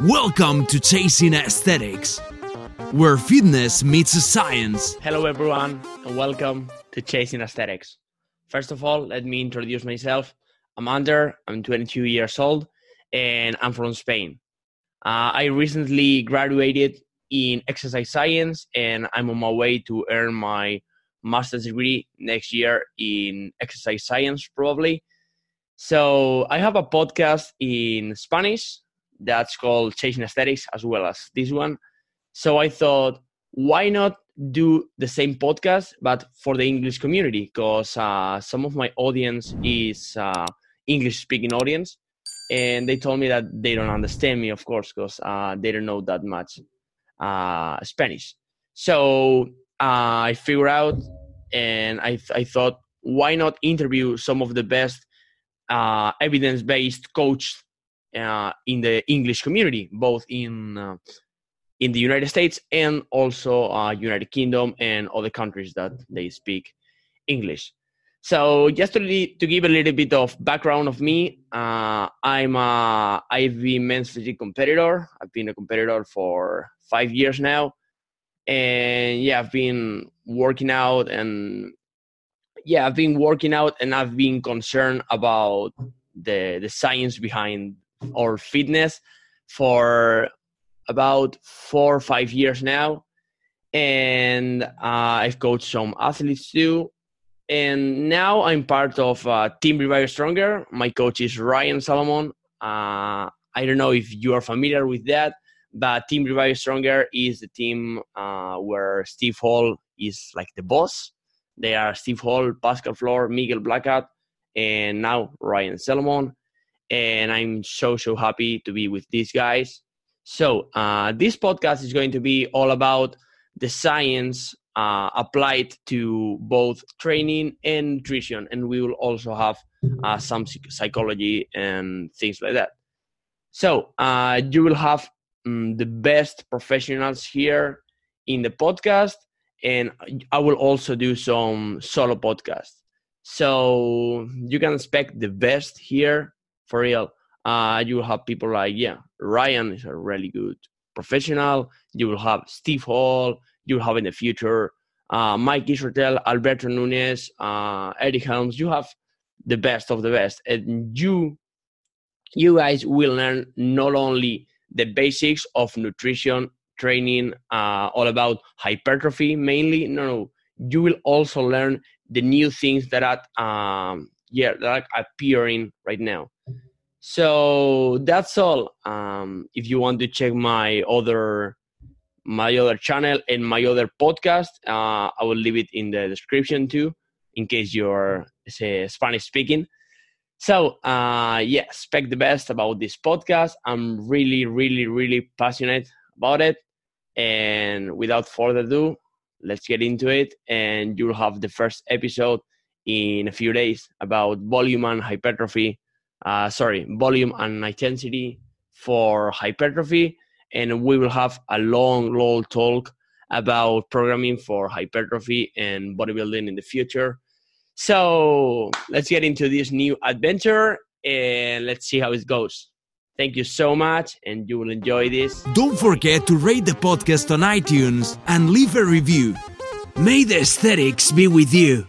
Welcome to Chasing Aesthetics, where fitness meets science. Hello, everyone, and welcome to Chasing Aesthetics. First of all, let me introduce myself. I'm Ander, I'm 22 years old, and I'm from Spain. Uh, I recently graduated in exercise science, and I'm on my way to earn my master's degree next year in exercise science, probably. So I have a podcast in Spanish that's called Chasing Aesthetics, as well as this one. So I thought, why not do the same podcast but for the English community? Because uh, some of my audience is uh, English speaking audience, and they told me that they don't understand me, of course, because uh, they don't know that much uh, Spanish. So uh, I figured out, and I I thought, why not interview some of the best uh, evidence based coach uh, in the English community, both in uh, in the United States and also uh, United Kingdom and other countries that they speak English. So just to, to give a little bit of background of me, uh, I'm a IFBB men's physique competitor. I've been a competitor for five years now, and yeah, I've been working out and yeah, I've been working out and I've been concerned about the the science behind our fitness for about four or five years now, and uh, I've coached some athletes too. And now I'm part of uh, Team Revive Stronger. My coach is Ryan Salomon. Uh, I don't know if you are familiar with that, but Team Revive Stronger is the team uh, where Steve Hall is like the boss. They are Steve Hall, Pascal Floor, Miguel Blacutt, and now Ryan Salomon. And I'm so, so happy to be with these guys. So, uh, this podcast is going to be all about the science uh, applied to both training and nutrition. And we will also have uh, some psychology and things like that. So, uh, you will have um, the best professionals here in the podcast and I will also do some solo podcasts. So you can expect the best here for real. Uh, you will have people like yeah, Ryan is a really good professional. You will have Steve Hall. You will have in the future uh, Mike Israetel, Alberto Nunez, uh, Eric Helms. You have the best of the best, and you you guys will learn not only the basics of nutrition training uh, all about hypertrophy mainly. No, no, you will also learn the new things that are um, yeah are appearing right now. So that's all. Um, if you want to check my other my other channel and my other podcast, uh, I will leave it in the description too, in case you're say, Spanish speaking. So uh, yeah, expect the best about this podcast. I'm really, really, really passionate about it. And without further ado, let's get into it. And you'll have the first episode in a few days about volume and hypertrophy. Uh, sorry, volume and intensity for hypertrophy. And we will have a long, long talk about programming for hypertrophy and bodybuilding in the future. So let's get into this new adventure and let's see how it goes. Thank you so much, and you will enjoy this. Don't forget to rate the podcast on iTunes and leave a review. May the aesthetics be with you.